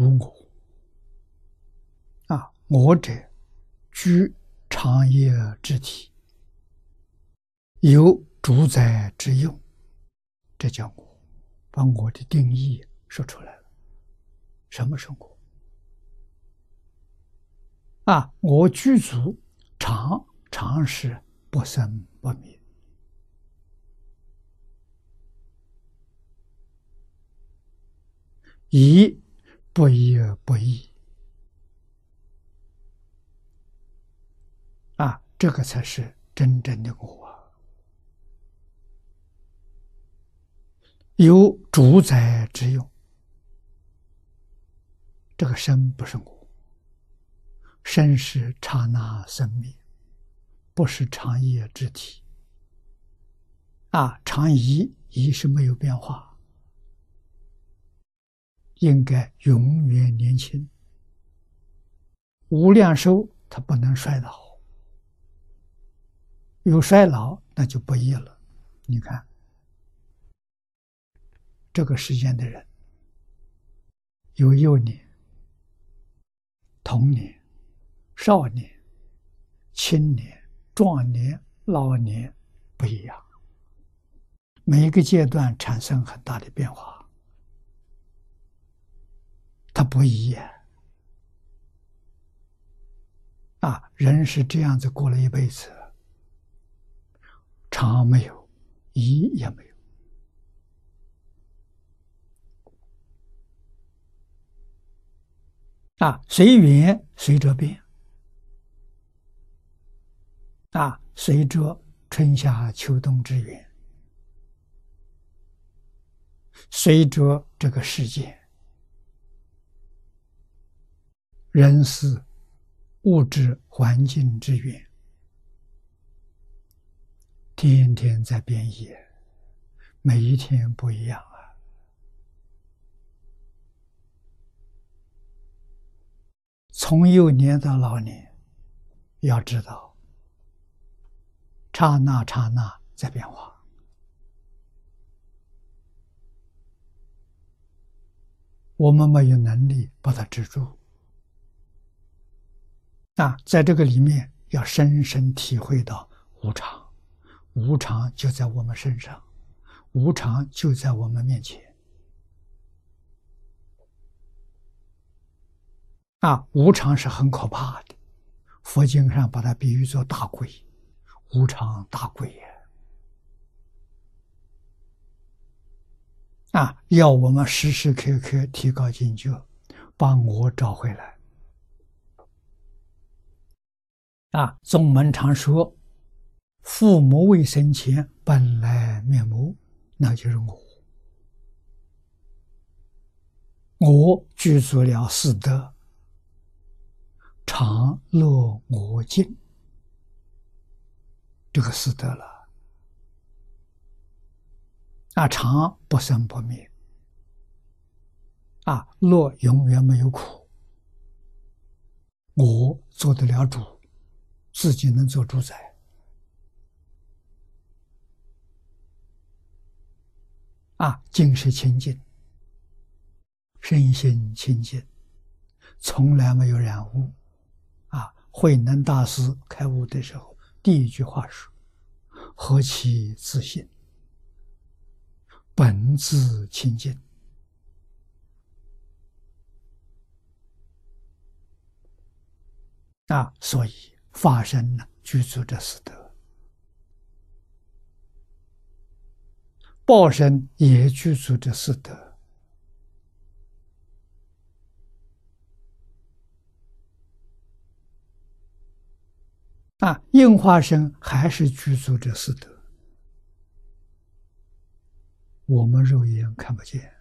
无我。啊，我者居长业之体，有主宰之用，这叫我，把我的定义说出来了。什么是我？啊，我具足常常是不生不灭。以不一而不异啊，这个才是真正的我。有主宰之用，这个身不是我，身是刹那生灭，不是长夜之体。啊，常一一是没有变化。应该永远年轻，无量寿，它不能衰老。有衰老，那就不易了。你看，这个时间的人，有幼年、童年、少年、青年、壮年、老年，不一样。每一个阶段产生很大的变化。他不一样啊！人是这样子过了一辈子，长没有，一也没有啊！随缘随着变啊，随着春夏秋冬之缘，随着这个世界。人事、物质、环境之源，天天在变异，每一天不一样啊！从幼年到老年，要知道，刹那刹那在变化，我们没有能力把它止住。啊，在这个里面要深深体会到无常，无常就在我们身上，无常就在我们面前。啊，无常是很可怕的，佛经上把它比喻作大鬼，无常大鬼呀！啊，要我们时时刻刻提高警觉，把我找回来。啊，宗门常说：“父母未生前本来面目，那就是我。我具足了四德，常乐我净，这个四德了。啊，常不生不灭，啊，乐永远没有苦，我做得了主。”自己能做主宰啊！净是清净，身心清净，从来没有染污啊！慧能大师开悟的时候，第一句话说：“何其自信，本自清净。”啊，所以。发生呢，具足这四德；报身也具足这四德。啊，应化身还是具足这四德，我们肉眼看不见。